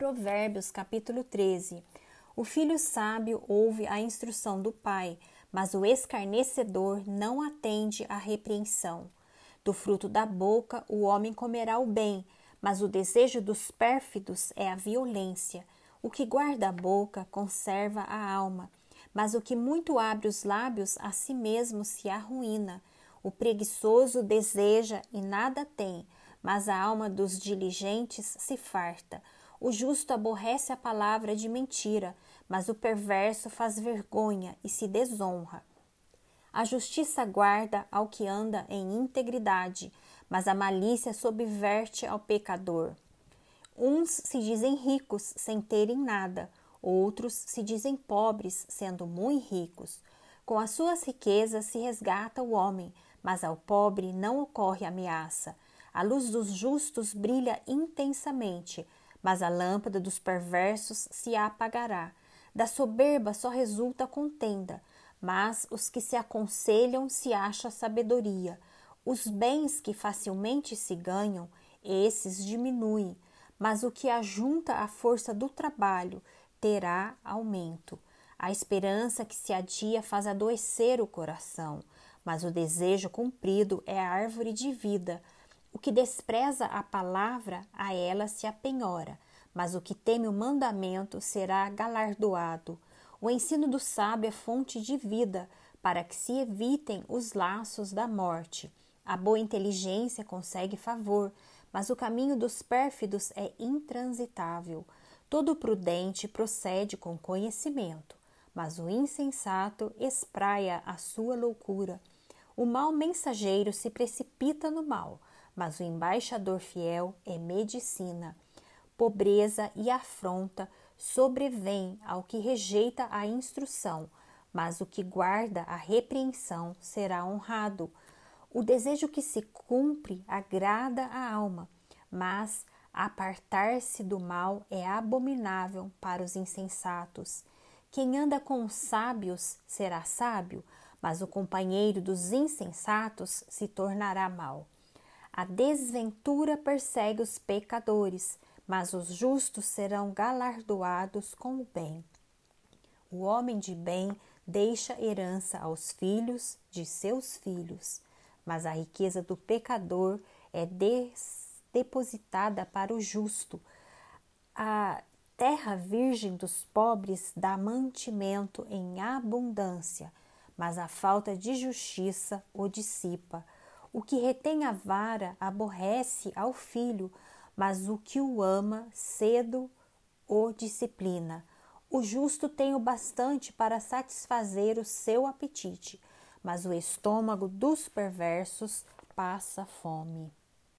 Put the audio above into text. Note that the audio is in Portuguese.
Provérbios, capítulo 13. O filho sábio ouve a instrução do pai, mas o escarnecedor não atende à repreensão. Do fruto da boca o homem comerá o bem, mas o desejo dos pérfidos é a violência. O que guarda a boca conserva a alma, mas o que muito abre os lábios a si mesmo se arruína. O preguiçoso deseja e nada tem, mas a alma dos diligentes se farta. O justo aborrece a palavra de mentira, mas o perverso faz vergonha e se desonra. A justiça guarda ao que anda em integridade, mas a malícia subverte ao pecador. Uns se dizem ricos sem terem nada, outros se dizem pobres sendo muito ricos. Com as suas riquezas se resgata o homem, mas ao pobre não ocorre ameaça. A luz dos justos brilha intensamente, mas a lâmpada dos perversos se apagará. Da soberba só resulta contenda, mas os que se aconselham se acha sabedoria. Os bens que facilmente se ganham, esses diminuem, mas o que ajunta a força do trabalho terá aumento. A esperança que se adia faz adoecer o coração, mas o desejo cumprido é a árvore de vida. O que despreza a palavra, a ela se apenhora, mas o que teme o mandamento será galardoado. O ensino do sábio é fonte de vida, para que se evitem os laços da morte. A boa inteligência consegue favor, mas o caminho dos pérfidos é intransitável. Todo prudente procede com conhecimento, mas o insensato espraia a sua loucura. O mau mensageiro se precipita no mal, mas o embaixador fiel é medicina. Pobreza e afronta sobrevêm ao que rejeita a instrução, mas o que guarda a repreensão será honrado. O desejo que se cumpre agrada a alma, mas apartar-se do mal é abominável para os insensatos. Quem anda com os sábios será sábio, mas o companheiro dos insensatos se tornará mau. A desventura persegue os pecadores, mas os justos serão galardoados com o bem. O homem de bem deixa herança aos filhos de seus filhos, mas a riqueza do pecador é depositada para o justo. A terra virgem dos pobres dá mantimento em abundância, mas a falta de justiça o dissipa. O que retém a vara aborrece ao filho, mas o que o ama cedo o disciplina. O justo tem o bastante para satisfazer o seu apetite, mas o estômago dos perversos passa fome.